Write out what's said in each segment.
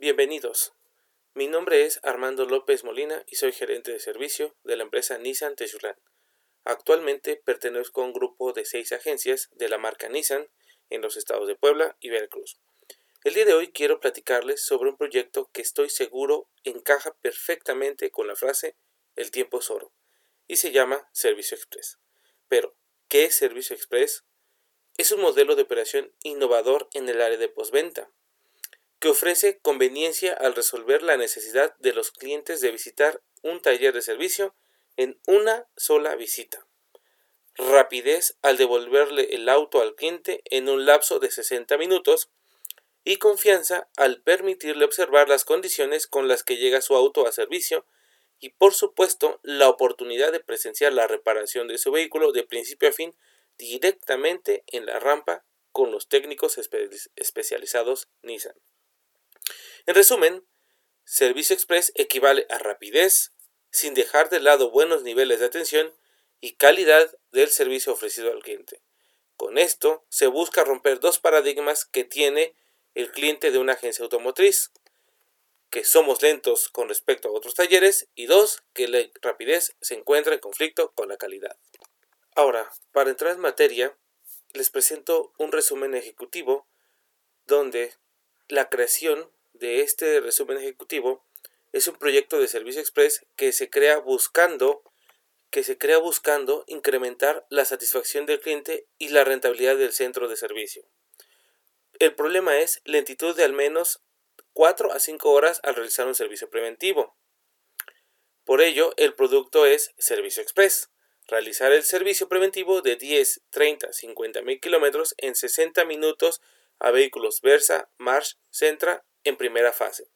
Bienvenidos. Mi nombre es Armando López Molina y soy gerente de servicio de la empresa Nissan Techulán. Actualmente pertenezco a un grupo de seis agencias de la marca Nissan en los estados de Puebla y Veracruz. El día de hoy quiero platicarles sobre un proyecto que estoy seguro encaja perfectamente con la frase el tiempo es oro y se llama Servicio Express. Pero, ¿qué es Servicio Express? Es un modelo de operación innovador en el área de postventa que ofrece conveniencia al resolver la necesidad de los clientes de visitar un taller de servicio en una sola visita. Rapidez al devolverle el auto al cliente en un lapso de 60 minutos y confianza al permitirle observar las condiciones con las que llega su auto a servicio y por supuesto la oportunidad de presenciar la reparación de su vehículo de principio a fin directamente en la rampa con los técnicos especializados Nissan. En resumen, Servicio Express equivale a rapidez, sin dejar de lado buenos niveles de atención y calidad del servicio ofrecido al cliente. Con esto se busca romper dos paradigmas que tiene el cliente de una agencia automotriz, que somos lentos con respecto a otros talleres y dos, que la rapidez se encuentra en conflicto con la calidad. Ahora, para entrar en materia, les presento un resumen ejecutivo donde la creación de este resumen ejecutivo es un proyecto de servicio express que se crea buscando que se crea buscando incrementar la satisfacción del cliente y la rentabilidad del centro de servicio. El problema es lentitud de al menos 4 a 5 horas al realizar un servicio preventivo. Por ello, el producto es Servicio Express. Realizar el servicio preventivo de 10, 30, 50 mil kilómetros en 60 minutos a vehículos Versa, March, Centra en primera fase.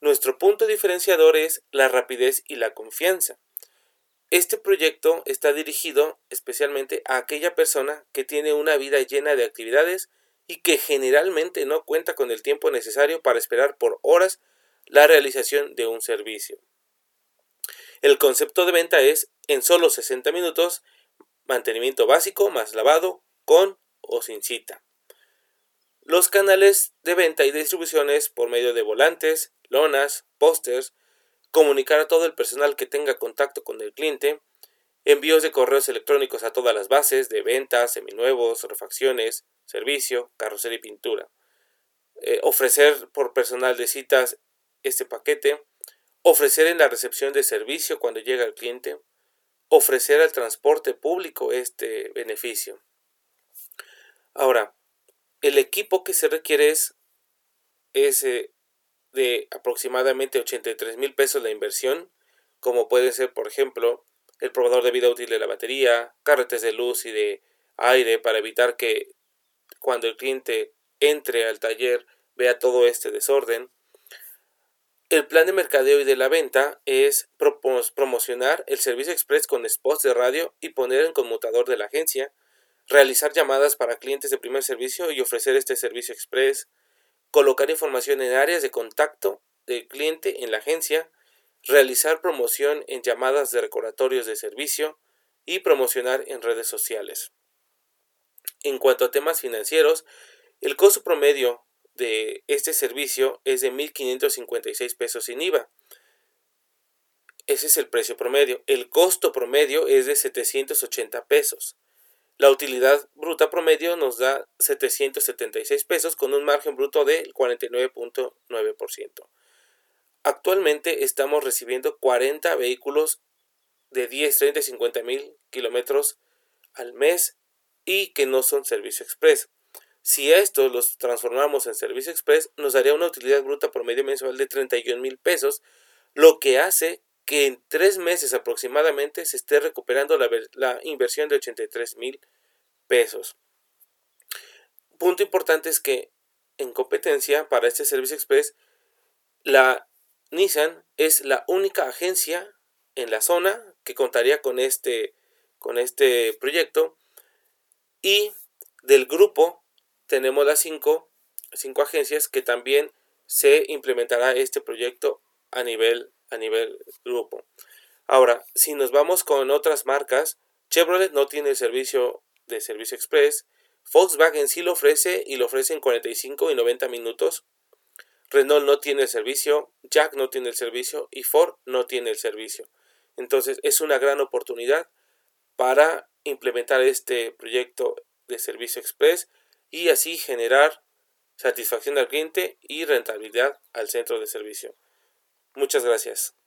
Nuestro punto diferenciador es la rapidez y la confianza. Este proyecto está dirigido especialmente a aquella persona que tiene una vida llena de actividades y que generalmente no cuenta con el tiempo necesario para esperar por horas la realización de un servicio. El concepto de venta es en solo 60 minutos mantenimiento básico más lavado con o sin cita. Los canales de venta y distribuciones por medio de volantes, lonas, pósters, comunicar a todo el personal que tenga contacto con el cliente, envíos de correos electrónicos a todas las bases de ventas, seminuevos, refacciones, servicio, carrocería y pintura. Eh, ofrecer por personal de citas este paquete, ofrecer en la recepción de servicio cuando llega el cliente, ofrecer al transporte público este beneficio. Ahora, el equipo que se requiere es, ese de aproximadamente 83 mil pesos la inversión, como puede ser, por ejemplo, el probador de vida útil de la batería, carretes de luz y de aire para evitar que cuando el cliente entre al taller vea todo este desorden. El plan de mercadeo y de la venta es promocionar el servicio express con spots de radio y poner en conmutador de la agencia, realizar llamadas para clientes de primer servicio y ofrecer este servicio express, colocar información en áreas de contacto del cliente en la agencia, realizar promoción en llamadas de recordatorios de servicio y promocionar en redes sociales. En cuanto a temas financieros, el costo promedio de este servicio es de 1.556 pesos sin IVA. Ese es el precio promedio. El costo promedio es de 780 pesos. La utilidad bruta promedio nos da 776 pesos con un margen bruto del 49.9%. Actualmente estamos recibiendo 40 vehículos de 10, 30 y 50 mil kilómetros al mes y que no son servicio express. Si estos los transformamos en servicio express, nos daría una utilidad bruta promedio mensual de 31 mil pesos, lo que hace que en tres meses aproximadamente se esté recuperando la, inversión de 83 mil pesos. Punto importante es que en competencia para este servicio express, la Nissan es la única agencia en la zona que contaría con este, con este proyecto y del grupo tenemos las cinco, cinco agencias que también se implementará este proyecto a nivel a nivel grupo. Ahora, si nos vamos con otras marcas, Chevrolet no tiene el servicio de servicio express. Volkswagen sí lo ofrece y lo ofrece en 45 y 90 minutos. Renault no tiene el servicio, Jack no tiene el servicio y Ford no tiene el servicio. Entonces es una gran oportunidad para implementar este proyecto de servicio express y así generar satisfacción al cliente y rentabilidad al centro de servicio. Muchas gracias.